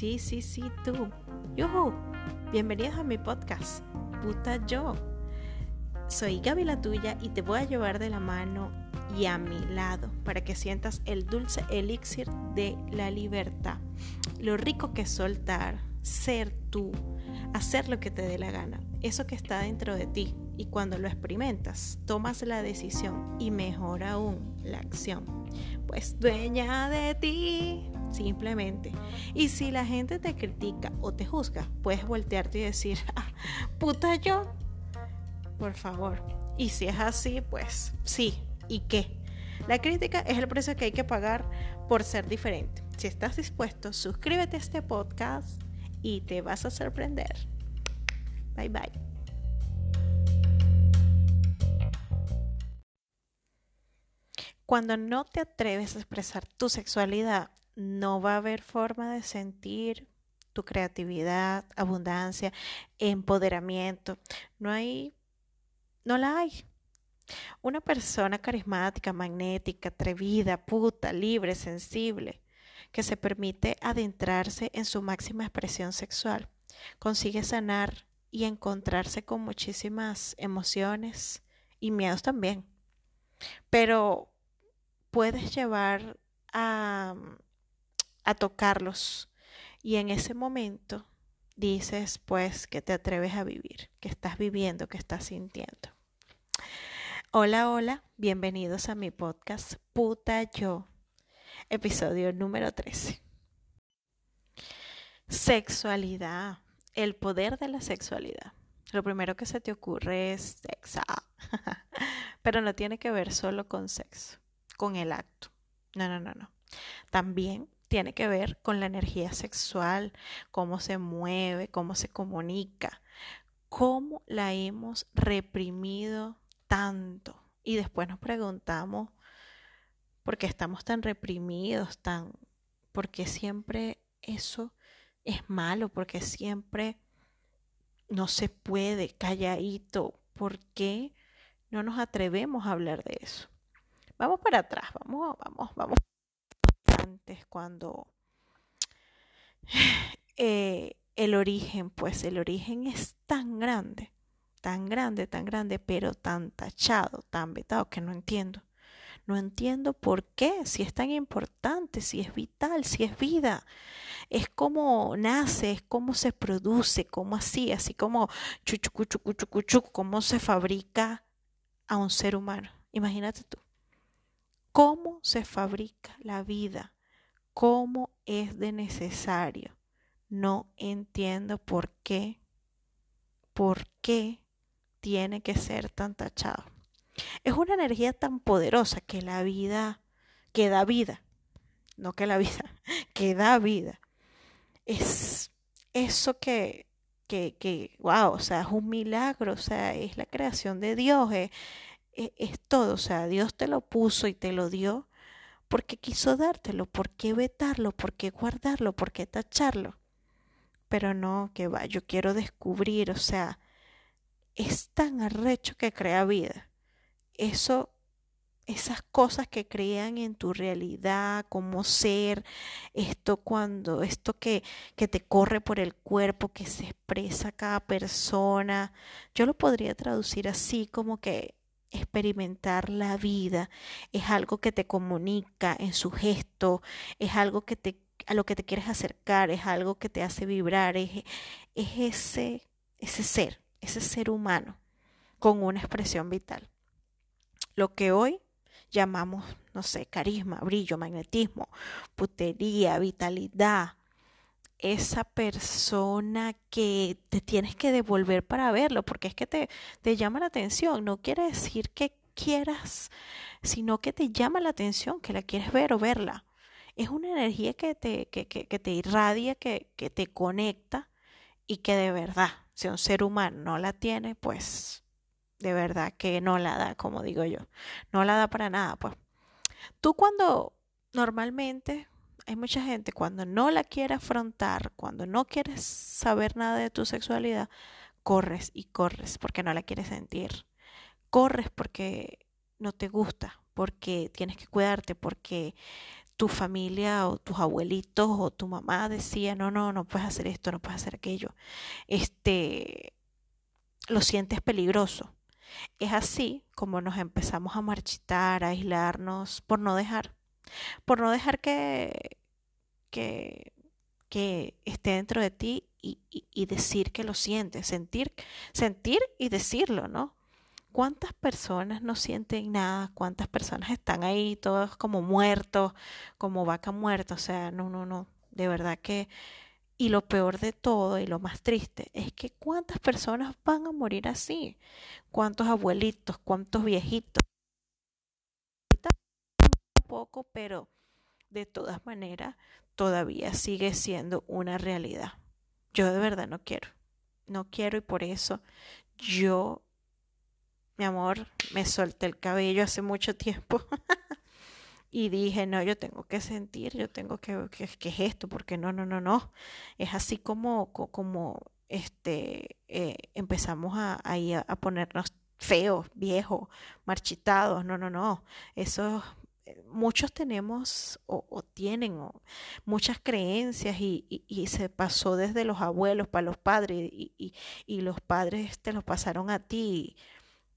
Sí, sí, sí, tú. Yuhu. Bienvenidos a mi podcast, Puta Yo. Soy Gaby la tuya y te voy a llevar de la mano y a mi lado para que sientas el dulce elixir de la libertad. Lo rico que es soltar, ser tú, hacer lo que te dé la gana, eso que está dentro de ti. Y cuando lo experimentas, tomas la decisión y mejor aún la acción. Pues dueña de ti, simplemente. Y si la gente te critica o te juzga, puedes voltearte y decir, ah, puta yo, por favor. Y si es así, pues sí, ¿y qué? La crítica es el precio que hay que pagar por ser diferente. Si estás dispuesto, suscríbete a este podcast y te vas a sorprender. Bye bye. Cuando no te atreves a expresar tu sexualidad, no va a haber forma de sentir tu creatividad, abundancia, empoderamiento. No hay, no la hay. Una persona carismática, magnética, atrevida, puta, libre, sensible, que se permite adentrarse en su máxima expresión sexual, consigue sanar y encontrarse con muchísimas emociones y miedos también. Pero puedes llevar a, a tocarlos y en ese momento dices pues que te atreves a vivir, que estás viviendo, que estás sintiendo. Hola, hola, bienvenidos a mi podcast Puta Yo, episodio número 13. Sexualidad, el poder de la sexualidad. Lo primero que se te ocurre es sexo, pero no tiene que ver solo con sexo, con el acto. No, no, no, no. También tiene que ver con la energía sexual, cómo se mueve, cómo se comunica, cómo la hemos reprimido tanto. Y después nos preguntamos por qué estamos tan reprimidos, tan, porque siempre eso es malo, porque siempre no se puede, calladito, ¿por qué no nos atrevemos a hablar de eso? Vamos para atrás, vamos, vamos, vamos. Cuando eh, el origen, pues el origen es tan grande tan grande, tan grande, pero tan tachado, tan vetado, que no entiendo. No entiendo por qué, si es tan importante, si es vital, si es vida. Es como nace, es como se produce, como así, así como chuchu, chuchu, cómo se fabrica a un ser humano. Imagínate tú. ¿Cómo se fabrica la vida? ¿Cómo es de necesario? No entiendo por qué. ¿Por qué tiene que ser tan tachado. Es una energía tan poderosa que la vida, que da vida, no que la vida, que da vida. Es eso que, que, que wow, o sea, es un milagro, o sea, es la creación de Dios, es, es, es todo, o sea, Dios te lo puso y te lo dio porque quiso dártelo, por qué vetarlo, por qué guardarlo, por qué tacharlo. Pero no, que va, yo quiero descubrir, o sea, es tan arrecho que crea vida. Eso, esas cosas que crean en tu realidad, como ser, esto cuando, esto que, que te corre por el cuerpo, que se expresa cada persona, yo lo podría traducir así como que experimentar la vida es algo que te comunica en su gesto, es algo que te a lo que te quieres acercar, es algo que te hace vibrar, es, es ese, ese ser ese ser humano con una expresión vital. Lo que hoy llamamos, no sé, carisma, brillo, magnetismo, putería, vitalidad, esa persona que te tienes que devolver para verlo, porque es que te, te llama la atención, no quiere decir que quieras, sino que te llama la atención, que la quieres ver o verla. Es una energía que te, que, que, que te irradia, que, que te conecta y que de verdad si un ser humano no la tiene, pues de verdad que no la da, como digo yo. No la da para nada, pues. Tú cuando normalmente hay mucha gente cuando no la quiere afrontar, cuando no quieres saber nada de tu sexualidad, corres y corres porque no la quieres sentir. Corres porque no te gusta, porque tienes que cuidarte, porque tu familia o tus abuelitos o tu mamá decía, no, no, no puedes hacer esto, no puedes hacer aquello, este, lo sientes peligroso. Es así como nos empezamos a marchitar, a aislarnos, por no dejar, por no dejar que, que, que esté dentro de ti y, y, decir que lo sientes, sentir, sentir y decirlo, ¿no? ¿Cuántas personas no sienten nada? ¿Cuántas personas están ahí todos como muertos, como vaca muerta? O sea, no, no, no. De verdad que... Y lo peor de todo y lo más triste es que cuántas personas van a morir así. ¿Cuántos abuelitos? ¿Cuántos viejitos? Poco, pero de todas maneras todavía sigue siendo una realidad. Yo de verdad no quiero. No quiero y por eso yo mi amor, me solté el cabello hace mucho tiempo y dije, no, yo tengo que sentir, yo tengo que, que, es esto, porque no, no, no, no. Es así como, como este, eh, empezamos a, a, ponernos feos, viejos, marchitados, no, no, no. Eso eh, muchos tenemos o, tienen muchas creencias y, se pasó desde los abuelos para los padres y, y, los padres te los pasaron a ti.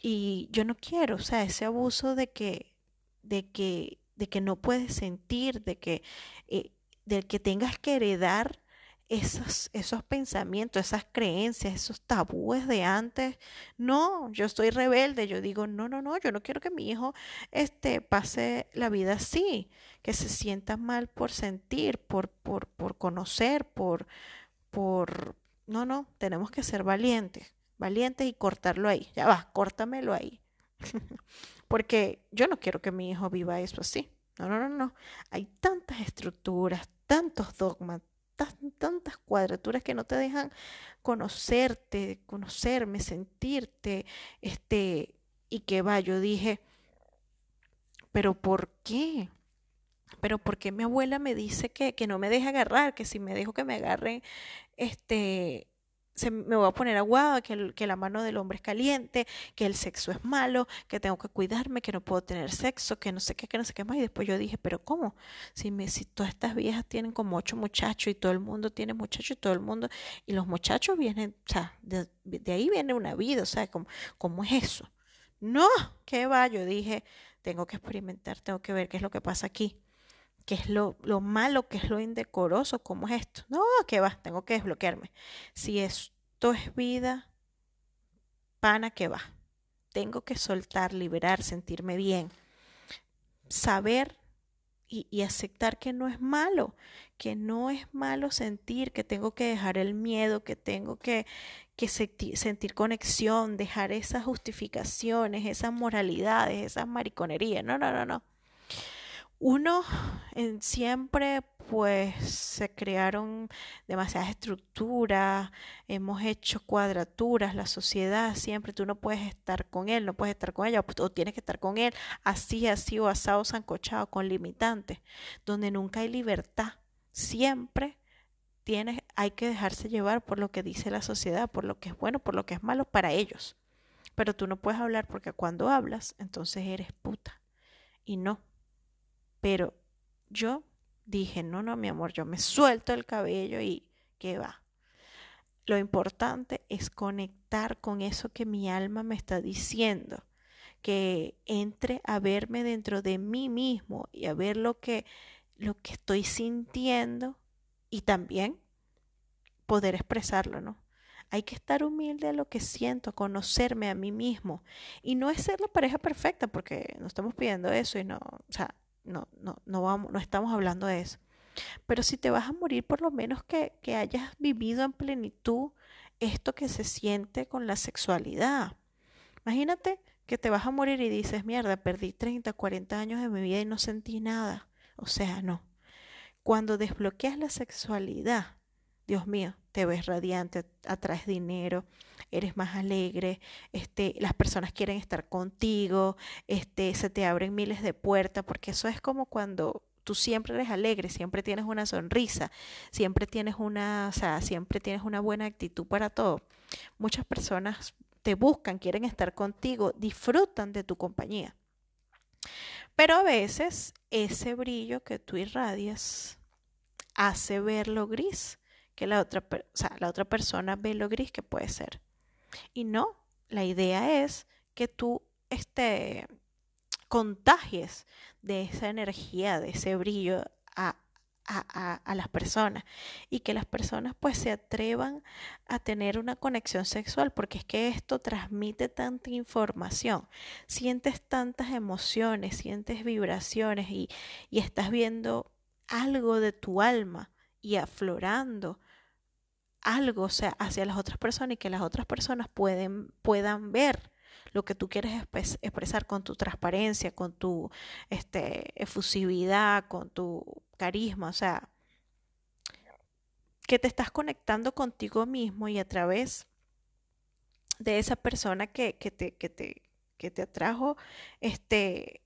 Y yo no quiero, o sea, ese abuso de que, de que, de que no puedes sentir, de que, eh, de que tengas que heredar esos, esos pensamientos, esas creencias, esos tabúes de antes. No, yo estoy rebelde, yo digo, no, no, no, yo no quiero que mi hijo este, pase la vida así, que se sienta mal por sentir, por, por, por conocer, por, por, no, no, tenemos que ser valientes valientes y cortarlo ahí. Ya va, córtamelo ahí. Porque yo no quiero que mi hijo viva eso así. No, no, no, no. Hay tantas estructuras, tantos dogmas, tantas cuadraturas que no te dejan conocerte, conocerme, sentirte, este, y que va, yo dije, pero ¿por qué? Pero ¿por qué mi abuela me dice que, que no me deje agarrar, que si me dejo que me agarren, este, se, me voy a poner aguada, que, que la mano del hombre es caliente, que el sexo es malo, que tengo que cuidarme, que no puedo tener sexo, que no sé qué, que no sé qué más. Y después yo dije, pero ¿cómo? Si, me, si todas estas viejas tienen como ocho muchachos y todo el mundo tiene muchachos y todo el mundo, y los muchachos vienen, o sea, de, ahí viene una vida, o sea, ¿cómo, cómo es eso? No, ¿qué va? Yo dije, tengo que experimentar, tengo que ver qué es lo que pasa aquí qué es lo, lo malo, qué es lo indecoroso, cómo es esto. No, ¿qué va? Tengo que desbloquearme. Si esto es vida, pana, ¿qué va? Tengo que soltar, liberar, sentirme bien. Saber y, y, aceptar que no es malo, que no es malo sentir, que tengo que dejar el miedo, que tengo que, que sentir conexión, dejar esas justificaciones, esas moralidades, esas mariconerías. No, no, no, no. Uno, en siempre pues se crearon demasiadas estructuras, hemos hecho cuadraturas, la sociedad siempre, tú no puedes estar con él, no puedes estar con ella, o tienes que estar con él así, así o asado, sancochado, con limitantes, donde nunca hay libertad. Siempre tienes, hay que dejarse llevar por lo que dice la sociedad, por lo que es bueno, por lo que es malo para ellos. Pero tú no puedes hablar porque cuando hablas, entonces eres puta. Y no, pero yo dije, no, no, mi amor, yo me suelto el cabello y ¿qué va? Lo importante es conectar con eso que mi alma me está diciendo, que entre a verme dentro de mí mismo y a ver lo que, lo que estoy sintiendo y también poder expresarlo, ¿no? Hay que estar humilde a lo que siento, conocerme a mí mismo. Y no es ser la pareja perfecta, porque no estamos pidiendo eso y no, o sea, no, no, no, vamos, no estamos hablando de eso. Pero si te vas a morir, por lo menos que, que hayas vivido en plenitud esto que se siente con la sexualidad. Imagínate que te vas a morir y dices, mierda, perdí 30, 40 años de mi vida y no sentí nada. O sea, no. Cuando desbloqueas la sexualidad, Dios mío, te ves radiante, atraes dinero, eres más alegre, este, las personas quieren estar contigo, este, se te abren miles de puertas, porque eso es como cuando tú siempre eres alegre, siempre tienes una sonrisa, siempre tienes una, o sea, siempre tienes una buena actitud para todo. Muchas personas te buscan, quieren estar contigo, disfrutan de tu compañía. Pero a veces ese brillo que tú irradias hace ver lo gris que la otra, persona ve lo gris que puede ser. Y no, la idea es que tú este, contagies de esa energía, de ese brillo a, a, las personas y que las personas pues se atrevan a tener una conexión sexual porque es que esto transmite tanta información, sientes tantas emociones, sientes vibraciones y, y estás viendo algo de tu alma y aflorando algo, sea, hacia las otras personas y que las otras personas pueden, puedan ver lo que tú quieres expresar con tu transparencia, con tu este, efusividad, con tu carisma, o sea, que te estás conectando contigo mismo y a través de esa persona que, que, te, que, te, que te atrajo, este,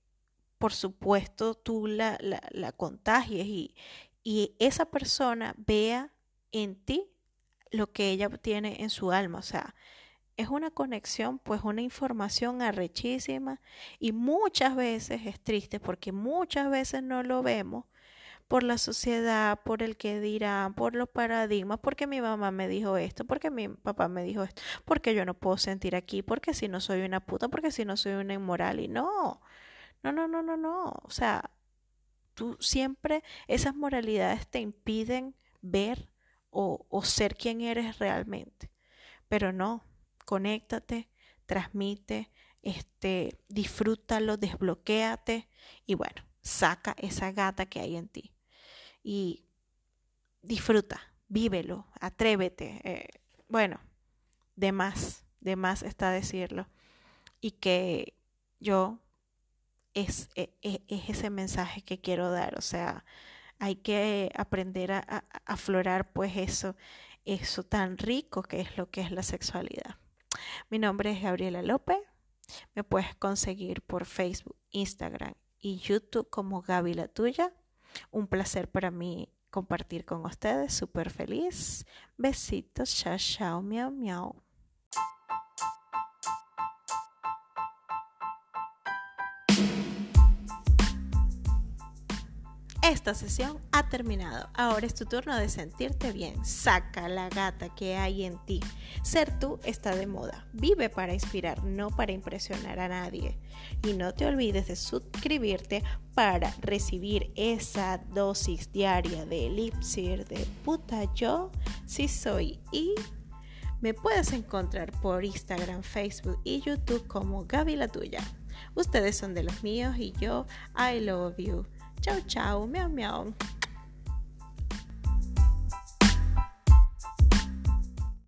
por supuesto, tú la, la, la contagies y, y esa persona vea en ti lo que ella tiene en su alma. O sea, es una conexión, pues una información arrechísima y muchas veces es triste porque muchas veces no lo vemos por la sociedad, por el que dirán, por los paradigmas, porque mi mamá me dijo esto, porque mi papá me dijo esto, porque yo no puedo sentir aquí, porque si no soy una puta, porque si no soy una inmoral y no, no, no, no, no, no, o sea, tú siempre esas moralidades te impiden ver o, ser quien eres realmente. Pero no, conéctate, transmite, este, disfrútalo, desbloquéate y bueno, saca esa gata que hay en ti. Y disfruta, vívelo, atrévete. Eh, bueno, de más, de más está decirlo. Y que yo es, es, e, es ese mensaje que quiero dar, o sea, hay que aprender a, aflorar pues eso, eso tan rico que es lo que es la sexualidad. Mi nombre es Gabriela López. Me puedes conseguir por Facebook, Instagram y YouTube como Gaby la tuya. Un placer para mí compartir con ustedes. Súper feliz. Besitos. Chao, chao, miau, miau. Esta sesión ha terminado. Ahora es tu turno de sentirte bien. Saca la gata que hay en ti. Ser tú está de moda. Vive para inspirar, no para impresionar a nadie. Y no te olvides de suscribirte para recibir esa dosis diaria de elipsir de puta yo si soy y me puedes encontrar por Instagram, Facebook y YouTube como Gaby la tuya. Ustedes son de los míos y yo I love you. Chao, chao, miau, miau.